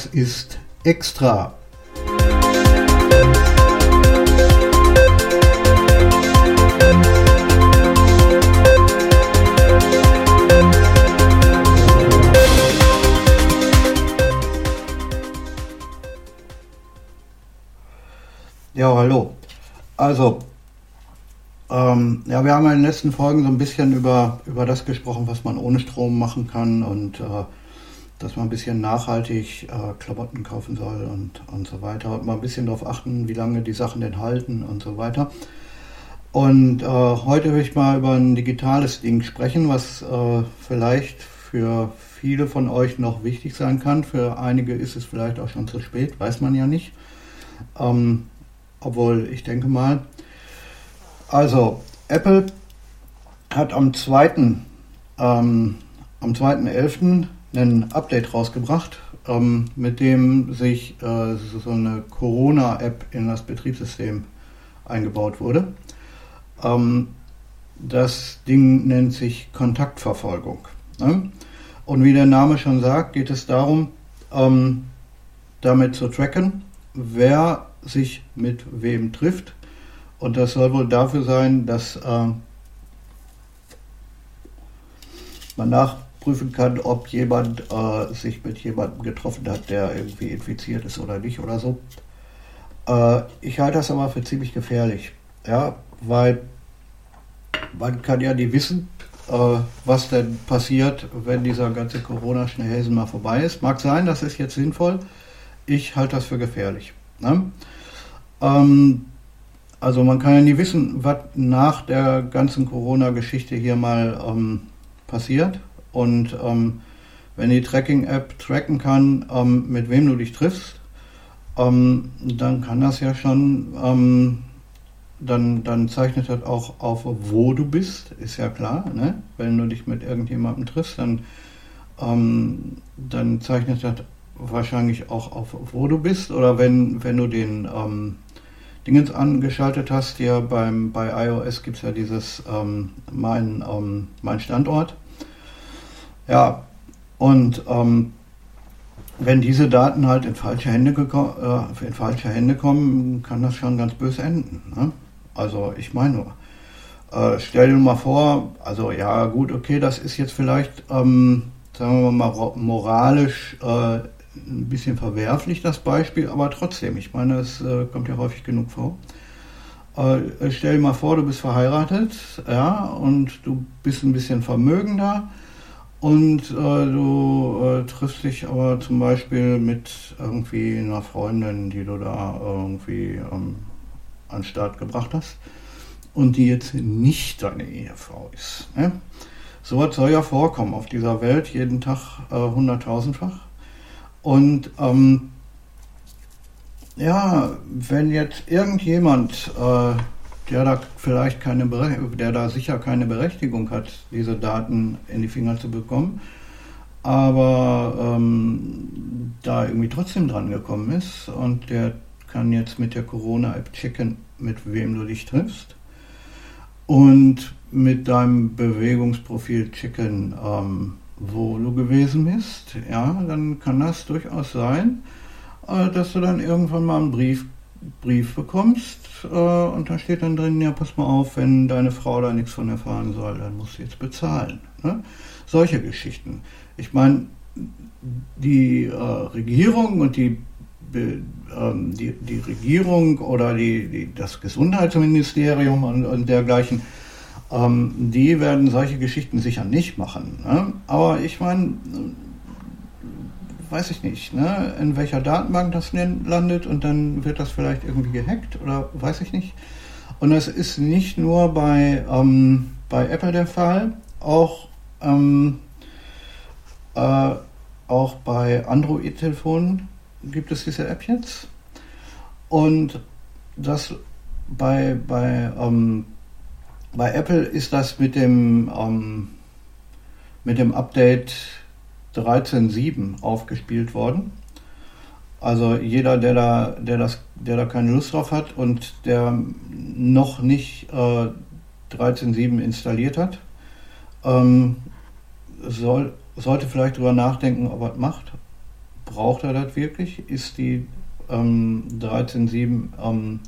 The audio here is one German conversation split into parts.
Was ist extra? Ja, hallo. Also, ähm, ja, wir haben in den letzten Folgen so ein bisschen über, über das gesprochen, was man ohne Strom machen kann und äh, dass man ein bisschen nachhaltig äh, Klamotten kaufen soll und, und so weiter. Und mal ein bisschen darauf achten, wie lange die Sachen denn halten und so weiter. Und äh, heute will ich mal über ein digitales Ding sprechen, was äh, vielleicht für viele von euch noch wichtig sein kann. Für einige ist es vielleicht auch schon zu spät, weiß man ja nicht. Ähm, obwohl, ich denke mal, also, Apple hat am 2. Ähm, am 2.11. ein Update rausgebracht, ähm, mit dem sich äh, so eine Corona-App in das Betriebssystem eingebaut wurde. Ähm, das Ding nennt sich Kontaktverfolgung. Ne? Und wie der Name schon sagt, geht es darum, ähm, damit zu tracken, wer sich mit wem trifft und das soll wohl dafür sein, dass äh, man nachprüfen kann, ob jemand äh, sich mit jemandem getroffen hat, der irgendwie infiziert ist oder nicht oder so. Äh, ich halte das aber für ziemlich gefährlich. Ja, weil man kann ja nie wissen, äh, was denn passiert, wenn dieser ganze Corona-Schnellhäsen mal vorbei ist. Mag sein, das ist jetzt sinnvoll. Ich halte das für gefährlich. Ne? Ähm, also man kann ja nie wissen, was nach der ganzen Corona-Geschichte hier mal ähm, passiert. Und ähm, wenn die Tracking-App tracken kann, ähm, mit wem du dich triffst, ähm, dann kann das ja schon, ähm, dann, dann zeichnet das auch auf, wo du bist, ist ja klar. Ne? Wenn du dich mit irgendjemandem triffst, dann, ähm, dann zeichnet das wahrscheinlich auch auf, wo du bist. Oder wenn, wenn du den Dingens angeschaltet hast, hier beim, bei iOS gibt es ja dieses ähm, mein, ähm, mein Standort. Ja, und ähm, wenn diese Daten halt in falsche, Hände äh, in falsche Hände kommen, kann das schon ganz böse enden. Ne? Also ich meine äh, stell dir mal vor, also ja gut, okay, das ist jetzt vielleicht, ähm, sagen wir mal, moralisch äh, ein bisschen verwerflich, das Beispiel, aber trotzdem, ich meine, es äh, kommt ja häufig genug vor. Äh, stell dir mal vor, du bist verheiratet, ja, und du bist ein bisschen vermögender und äh, du äh, triffst dich aber zum Beispiel mit irgendwie einer Freundin, die du da irgendwie ähm, an den Start gebracht hast und die jetzt nicht deine Ehefrau ist. Ne? Sowas soll ja vorkommen auf dieser Welt, jeden Tag äh, hunderttausendfach. Und ähm, ja, wenn jetzt irgendjemand, äh, der da vielleicht keine, der da sicher keine Berechtigung hat, diese Daten in die Finger zu bekommen, aber ähm, da irgendwie trotzdem dran gekommen ist und der kann jetzt mit der Corona-App checken, mit wem du dich triffst und mit deinem Bewegungsprofil checken, ähm, wo du gewesen bist, ja, dann kann das durchaus sein, äh, dass du dann irgendwann mal einen Brief, Brief bekommst äh, und da steht dann drin, ja, pass mal auf, wenn deine Frau da nichts von erfahren soll, dann musst du jetzt bezahlen. Ne? Solche Geschichten. Ich meine, die äh, Regierung und die, ähm, die, die Regierung oder die, die, das Gesundheitsministerium und, und dergleichen, ähm, die werden solche Geschichten sicher nicht machen. Ne? Aber ich meine, weiß ich nicht, ne? in welcher Datenbank das landet und dann wird das vielleicht irgendwie gehackt oder weiß ich nicht. Und das ist nicht nur bei, ähm, bei Apple der Fall, auch, ähm, äh, auch bei Android-Telefonen gibt es diese App jetzt. Und das bei, bei ähm, bei Apple ist das mit dem, ähm, mit dem Update 13.7 aufgespielt worden. Also jeder, der da, der, das, der da keine Lust drauf hat und der noch nicht äh, 13.7 installiert hat, ähm, soll, sollte vielleicht darüber nachdenken, ob er es macht. braucht er das wirklich? Ist die ähm, 13.7 ähm,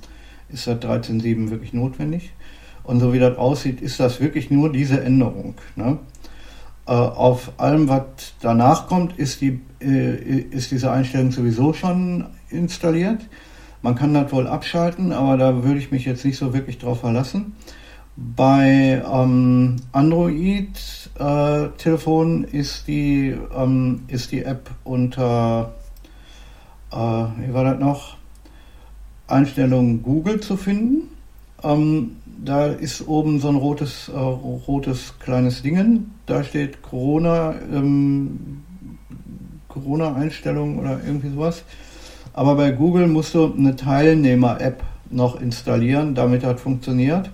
ist das 13.7 wirklich notwendig? Und so wie das aussieht, ist das wirklich nur diese Änderung. Ne? Äh, auf allem, was danach kommt, ist, die, äh, ist diese Einstellung sowieso schon installiert. Man kann das wohl abschalten, aber da würde ich mich jetzt nicht so wirklich drauf verlassen. Bei ähm, Android-Telefonen äh, ist, die, ähm, ist die App unter, äh, wie war das noch, Einstellungen Google zu finden. Ähm, da ist oben so ein rotes, äh, rotes kleines Ding. Da steht Corona, ähm, Corona-Einstellung oder irgendwie sowas. Aber bei Google musst du eine Teilnehmer-App noch installieren, damit das funktioniert.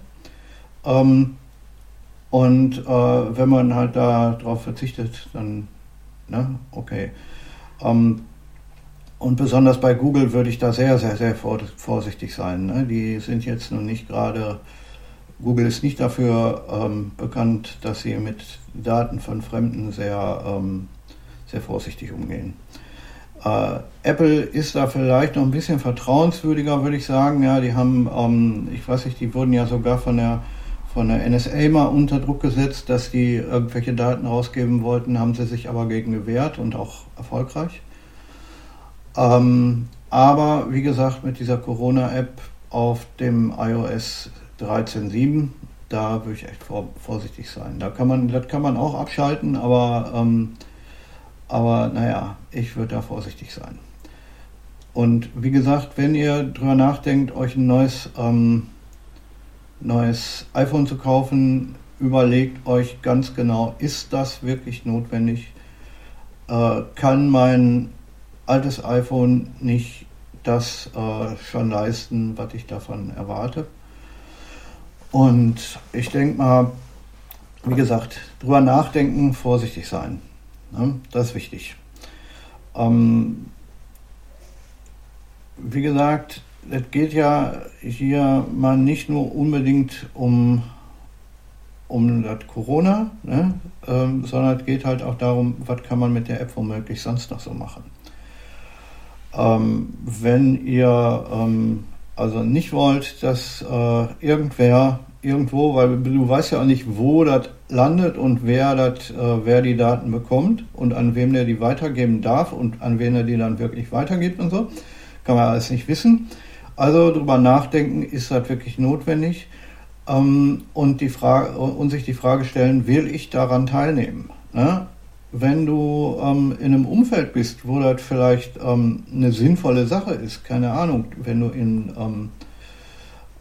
Ähm, und äh, wenn man halt darauf verzichtet, dann, ne, okay. Ähm, und besonders bei Google würde ich da sehr, sehr, sehr vorsichtig sein. Ne? Die sind jetzt nun nicht gerade, Google ist nicht dafür ähm, bekannt, dass sie mit Daten von Fremden sehr, ähm, sehr vorsichtig umgehen. Äh, Apple ist da vielleicht noch ein bisschen vertrauenswürdiger, würde ich sagen. Ja, die haben, ähm, ich weiß nicht, die wurden ja sogar von der von der NSA mal unter Druck gesetzt, dass die irgendwelche Daten rausgeben wollten, haben sie sich aber gegen gewehrt und auch erfolgreich. Ähm, aber wie gesagt, mit dieser Corona-App auf dem iOS 13.7, da würde ich echt vor, vorsichtig sein. Da kann man, das kann man auch abschalten, aber ähm, aber naja, ich würde da vorsichtig sein. Und wie gesagt, wenn ihr drüber nachdenkt, euch ein neues, ähm, neues iPhone zu kaufen, überlegt euch ganz genau, ist das wirklich notwendig? Äh, kann mein altes iPhone nicht das äh, schon leisten, was ich davon erwarte? Und ich denke mal, wie gesagt, drüber nachdenken, vorsichtig sein. Ne? Das ist wichtig. Ähm, wie gesagt, es geht ja hier mal nicht nur unbedingt um, um das Corona, ne? ähm, sondern es geht halt auch darum, was kann man mit der App womöglich sonst noch so machen. Ähm, wenn ihr ähm, also nicht wollt, dass äh, irgendwer irgendwo, weil du weißt ja auch nicht, wo das landet und wer, das, äh, wer die Daten bekommt und an wem der die weitergeben darf und an wen er die dann wirklich weitergibt und so. Kann man alles nicht wissen. Also darüber nachdenken, ist das wirklich notwendig? Ähm, und, die Frage, und sich die Frage stellen, will ich daran teilnehmen? Ne? Wenn du ähm, in einem Umfeld bist, wo das vielleicht ähm, eine sinnvolle Sache ist, keine Ahnung, wenn du in ähm,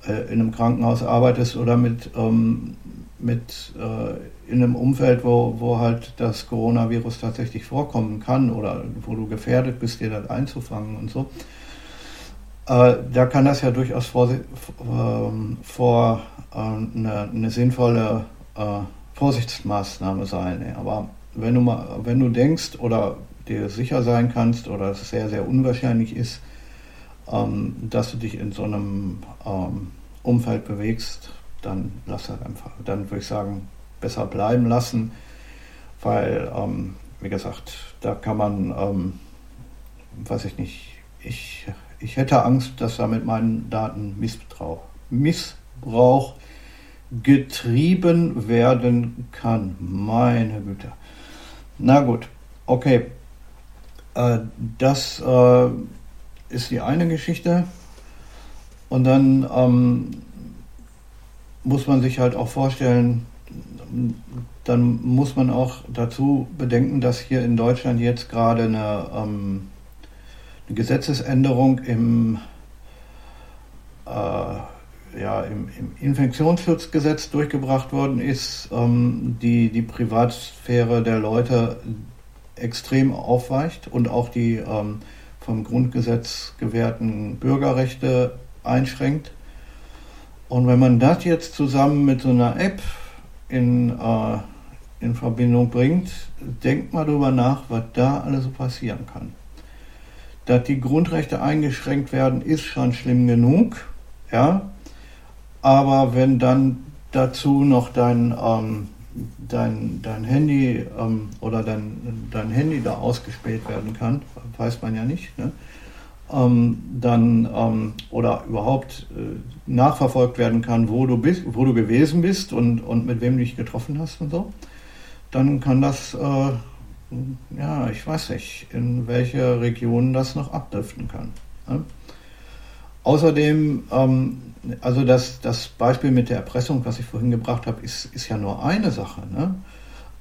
äh, in einem Krankenhaus arbeitest oder mit, ähm, mit äh, in einem Umfeld, wo, wo halt das Coronavirus tatsächlich vorkommen kann oder wo du gefährdet bist, dir das einzufangen und so, äh, da kann das ja durchaus vor, ähm, vor äh, eine, eine, sinnvolle äh, Vorsichtsmaßnahme sein. Aber wenn du mal, wenn du denkst oder dir sicher sein kannst oder es sehr, sehr unwahrscheinlich ist, ähm, dass du dich in so einem ähm, Umfeld bewegst, dann lass halt einfach. Dann würde ich sagen, besser bleiben lassen, weil, ähm, wie gesagt, da kann man, ähm, weiß ich nicht, ich, ich hätte Angst, dass da mit meinen Daten Missbrauch, Missbrauch getrieben werden kann. Meine Güte. Na gut, okay. Äh, das äh, ist die eine Geschichte. Und dann ähm, muss man sich halt auch vorstellen, dann muss man auch dazu bedenken, dass hier in Deutschland jetzt gerade eine, ähm, eine Gesetzesänderung im, äh, ja, im, im, Infektionsschutzgesetz durchgebracht worden ist, ähm, die die Privatsphäre der Leute extrem aufweicht und auch die ähm, vom Grundgesetz gewährten Bürgerrechte einschränkt. Und wenn man das jetzt zusammen mit so einer App in, äh, in Verbindung bringt, denkt mal darüber nach, was da alles so passieren kann. Dass die Grundrechte eingeschränkt werden, ist schon schlimm genug, ja. Aber wenn dann dazu noch dein, ähm, dein, dein Handy ähm, oder dein, dein Handy da ausgespäht werden kann, weiß man ja nicht, ne? ähm, dann ähm, oder überhaupt äh, nachverfolgt werden kann, wo du bist, wo du gewesen bist und, und mit wem du dich getroffen hast und so, dann kann das, äh, ja, ich weiß nicht, in welche Regionen das noch abdriften kann. Ne? Außerdem, ähm, also das, das Beispiel mit der Erpressung, was ich vorhin gebracht habe, ist, ist ja nur eine Sache. Ne?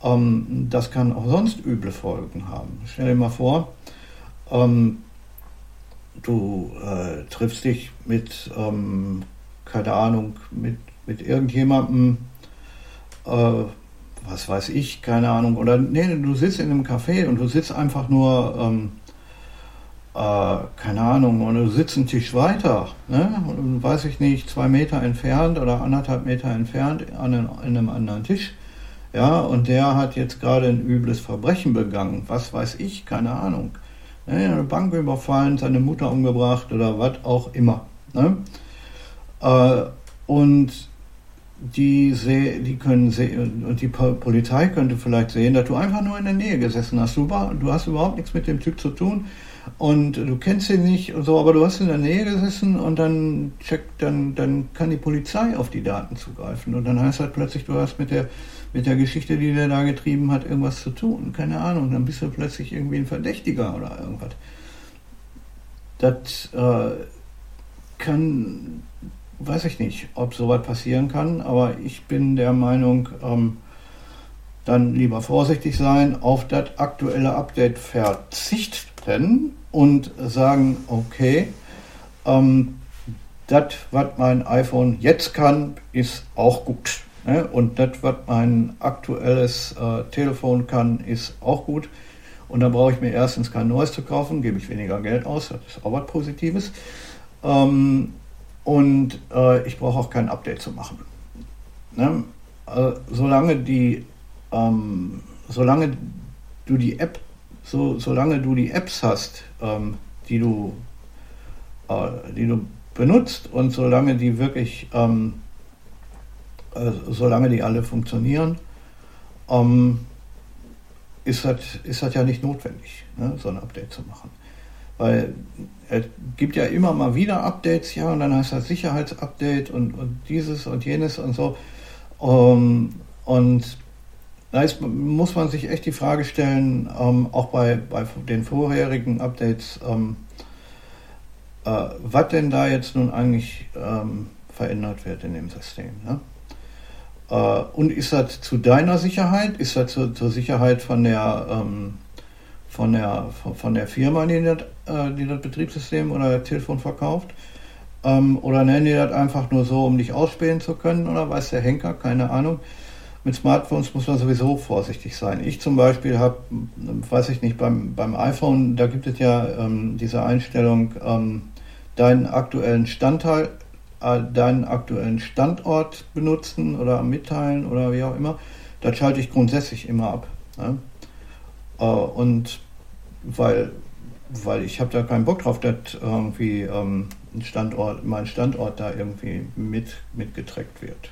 Ähm, das kann auch sonst üble Folgen haben. Stell dir mal vor, ähm, du äh, triffst dich mit, ähm, keine Ahnung, mit, mit irgendjemandem, äh, was weiß ich, keine Ahnung, oder nee, du sitzt in einem Café und du sitzt einfach nur, ähm, äh, keine Ahnung, und du sitzt einen Tisch weiter, ne, und, weiß ich nicht, zwei Meter entfernt oder anderthalb Meter entfernt an einem, an einem anderen Tisch. Ja, und der hat jetzt gerade ein übles Verbrechen begangen. Was weiß ich, keine Ahnung eine Bank überfallen, seine Mutter umgebracht oder was auch immer. Ne? Äh, und die, die können und die Polizei könnte vielleicht sehen, dass du einfach nur in der Nähe gesessen hast. Du, war, du hast überhaupt nichts mit dem Typ zu tun und du kennst ihn nicht und so, aber du hast in der Nähe gesessen und dann checkt, dann, dann kann die Polizei auf die Daten zugreifen. Und dann heißt halt plötzlich, du hast mit der mit der Geschichte, die der da getrieben hat, irgendwas zu tun. Keine Ahnung, dann bist du plötzlich irgendwie ein Verdächtiger oder irgendwas. Das äh, kann, weiß ich nicht, ob sowas passieren kann, aber ich bin der Meinung, ähm, dann lieber vorsichtig sein, auf das aktuelle Update verzichten und sagen, okay, ähm, das, was mein iPhone jetzt kann, ist auch gut. Ne? Und das, was mein aktuelles äh, Telefon kann, ist auch gut. Und da brauche ich mir erstens kein neues zu kaufen, gebe ich weniger Geld aus, das ist auch was Positives. Ähm, und äh, ich brauche auch kein Update zu machen. Ne? Äh, solange die, ähm, solange du die App, so, solange du die Apps hast, ähm, die du, äh, die du benutzt und solange die wirklich ähm, äh, solange die alle funktionieren, ähm, ist das ist ja nicht notwendig, ne, so ein Update zu machen. Weil es gibt ja immer mal wieder Updates, ja, und dann heißt das Sicherheitsupdate und, und dieses und jenes und so. Ähm, und da ist, muss man sich echt die Frage stellen, ähm, auch bei, bei den vorherigen Updates, ähm, äh, was denn da jetzt nun eigentlich ähm, verändert wird in dem System. Ne? Äh, und ist das zu deiner Sicherheit? Ist das zu, zur Sicherheit von der, ähm, von der, von der Firma, die das, äh, die das Betriebssystem oder das Telefon verkauft? Ähm, oder nennen die das einfach nur so, um dich ausspähen zu können? Oder weiß der Henker? Keine Ahnung. Mit Smartphones muss man sowieso vorsichtig sein. Ich zum Beispiel habe, weiß ich nicht, beim, beim iPhone, da gibt es ja ähm, diese Einstellung, ähm, deinen aktuellen Standteil, äh, deinen aktuellen Standort benutzen oder mitteilen oder wie auch immer, das schalte ich grundsätzlich immer ab. Ne? Äh, und weil, weil ich habe da keinen Bock drauf, dass irgendwie ähm, Standort, mein Standort da irgendwie mit, mitgetrackt wird.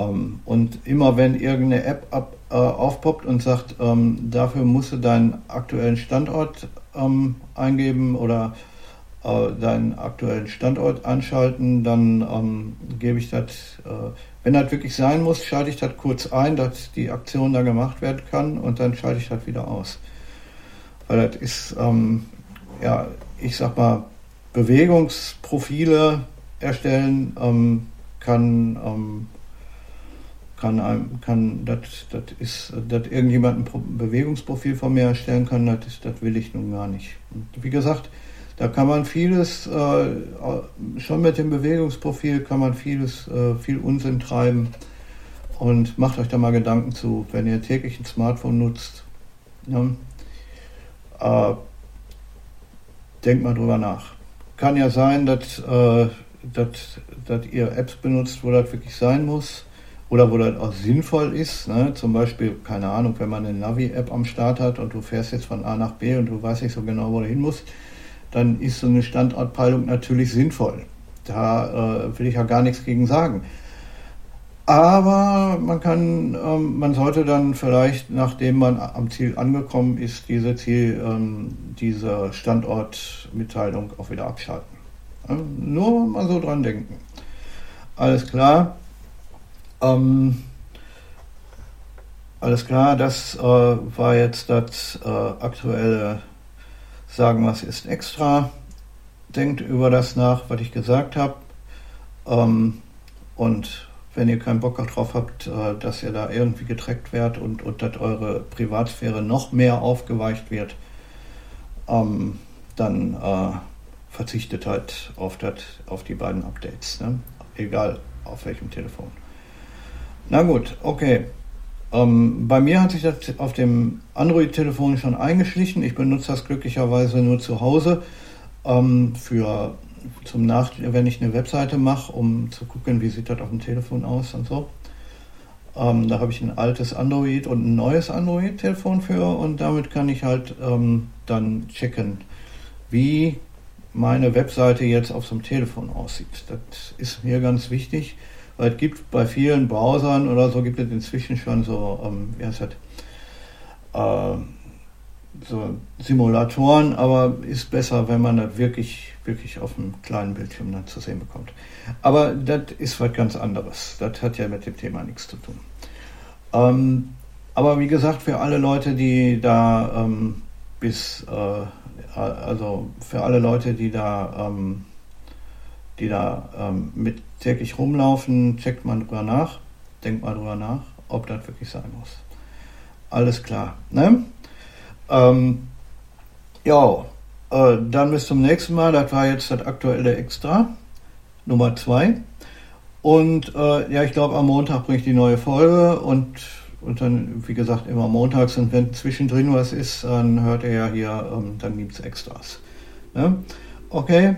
Ähm, und immer wenn irgendeine App ab, äh, aufpoppt und sagt, ähm, dafür musst du deinen aktuellen Standort ähm, eingeben oder äh, deinen aktuellen Standort anschalten, dann ähm, gebe ich das, äh, wenn das wirklich sein muss, schalte ich das kurz ein, dass die Aktion da gemacht werden kann und dann schalte ich das wieder aus. Weil das ist, ähm, ja, ich sag mal, Bewegungsprofile erstellen ähm, kann, kann, einem, kann das, das ist, dass irgendjemand ein Bewegungsprofil von mir erstellen kann, das, das will ich nun gar nicht. Und wie gesagt, da kann man vieles, äh, schon mit dem Bewegungsprofil kann man vieles, äh, viel Unsinn treiben. Und macht euch da mal Gedanken zu, wenn ihr täglich ein Smartphone nutzt. Ne? Äh, denkt mal drüber nach. Kann ja sein, dass, äh, dass, dass ihr Apps benutzt, wo das wirklich sein muss oder wo das auch sinnvoll ist. Ne? Zum Beispiel, keine Ahnung, wenn man eine Navi-App am Start hat und du fährst jetzt von A nach B und du weißt nicht so genau, wo du hin musst, dann ist so eine Standortpeilung natürlich sinnvoll. Da äh, will ich ja gar nichts gegen sagen. Aber man kann, ähm, man sollte dann vielleicht, nachdem man am Ziel angekommen ist, diese Ziel, ähm, diese Standortmitteilung auch wieder abschalten. Ähm, nur mal so dran denken. Alles klar. Ähm, alles klar, das äh, war jetzt das äh, aktuelle Sagen, was ist extra. Denkt über das nach, was ich gesagt habe. Ähm, und wenn ihr keinen Bock darauf habt, äh, dass ihr da irgendwie getrackt werdet und, und dass eure Privatsphäre noch mehr aufgeweicht wird, ähm, dann äh, verzichtet halt auf, dat, auf die beiden Updates. Ne? Egal auf welchem Telefon. Na gut, okay. Ähm, bei mir hat sich das auf dem Android-Telefon schon eingeschlichen. Ich benutze das glücklicherweise nur zu Hause ähm, für zum Nach, wenn ich eine Webseite mache, um zu gucken, wie sieht das auf dem Telefon aus und so. Ähm, da habe ich ein altes Android und ein neues Android-Telefon für und damit kann ich halt ähm, dann checken, wie meine Webseite jetzt auf so einem Telefon aussieht. Das ist mir ganz wichtig, es gibt bei vielen Browsern oder so gibt es inzwischen schon so, ähm, wie heißt das, äh, so Simulatoren, aber ist besser, wenn man das wirklich, wirklich auf einem kleinen Bildschirm dann zu sehen bekommt. Aber das ist was ganz anderes. Das hat ja mit dem Thema nichts zu tun. Ähm, aber wie gesagt, für alle Leute, die da ähm, bis äh, also für alle Leute, die da, ähm, die da ähm, mit täglich rumlaufen, checkt man drüber nach, denkt mal drüber nach, ob das wirklich sein muss. Alles klar. Ne? Ähm, ja, äh, dann bis zum nächsten Mal. Das war jetzt das aktuelle Extra Nummer 2. Und äh, ja, ich glaube, am Montag bringe ich die neue Folge und und dann, wie gesagt, immer montags. Und wenn zwischendrin was ist, dann hört ihr ja hier, ähm, dann gibt es Extras. Ne? Okay,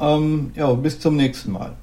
ähm, ja, bis zum nächsten Mal.